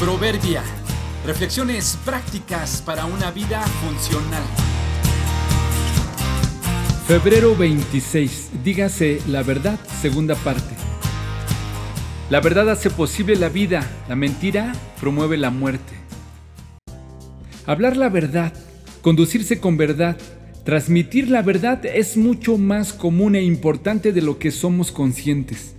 Proverbia. Reflexiones prácticas para una vida funcional. Febrero 26. Dígase la verdad, segunda parte. La verdad hace posible la vida, la mentira promueve la muerte. Hablar la verdad, conducirse con verdad, transmitir la verdad es mucho más común e importante de lo que somos conscientes.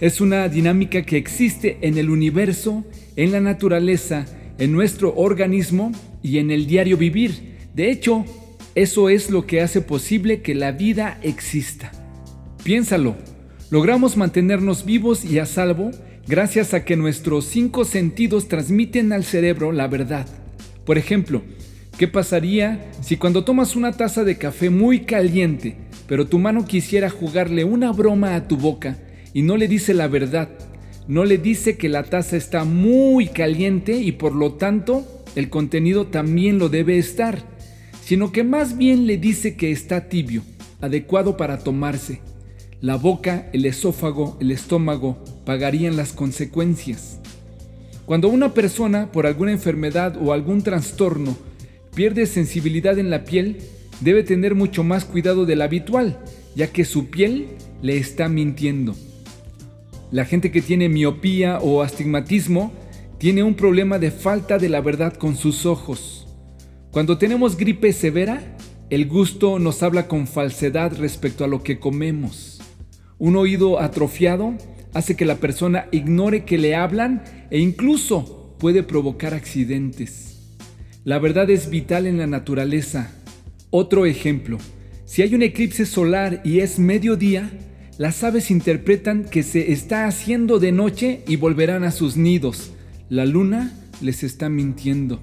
Es una dinámica que existe en el universo, en la naturaleza, en nuestro organismo y en el diario vivir. De hecho, eso es lo que hace posible que la vida exista. Piénsalo, logramos mantenernos vivos y a salvo gracias a que nuestros cinco sentidos transmiten al cerebro la verdad. Por ejemplo, ¿qué pasaría si cuando tomas una taza de café muy caliente, pero tu mano quisiera jugarle una broma a tu boca y no le dice la verdad. No le dice que la taza está muy caliente y por lo tanto el contenido también lo debe estar, sino que más bien le dice que está tibio, adecuado para tomarse. La boca, el esófago, el estómago pagarían las consecuencias. Cuando una persona, por alguna enfermedad o algún trastorno, pierde sensibilidad en la piel, debe tener mucho más cuidado del habitual, ya que su piel le está mintiendo. La gente que tiene miopía o astigmatismo tiene un problema de falta de la verdad con sus ojos. Cuando tenemos gripe severa, el gusto nos habla con falsedad respecto a lo que comemos. Un oído atrofiado hace que la persona ignore que le hablan e incluso puede provocar accidentes. La verdad es vital en la naturaleza. Otro ejemplo, si hay un eclipse solar y es mediodía, las aves interpretan que se está haciendo de noche y volverán a sus nidos. La luna les está mintiendo.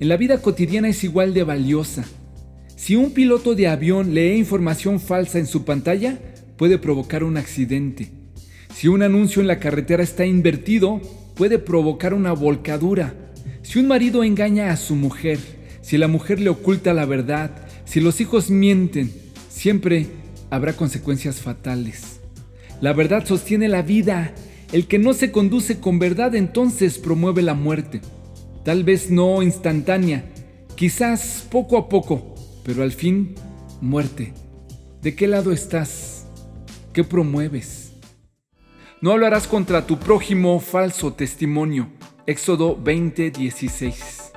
En la vida cotidiana es igual de valiosa. Si un piloto de avión lee información falsa en su pantalla, puede provocar un accidente. Si un anuncio en la carretera está invertido, puede provocar una volcadura. Si un marido engaña a su mujer, si la mujer le oculta la verdad, si los hijos mienten, siempre habrá consecuencias fatales. La verdad sostiene la vida. El que no se conduce con verdad entonces promueve la muerte. Tal vez no instantánea, quizás poco a poco, pero al fin muerte. ¿De qué lado estás? ¿Qué promueves? No hablarás contra tu prójimo falso testimonio. Éxodo 20:16.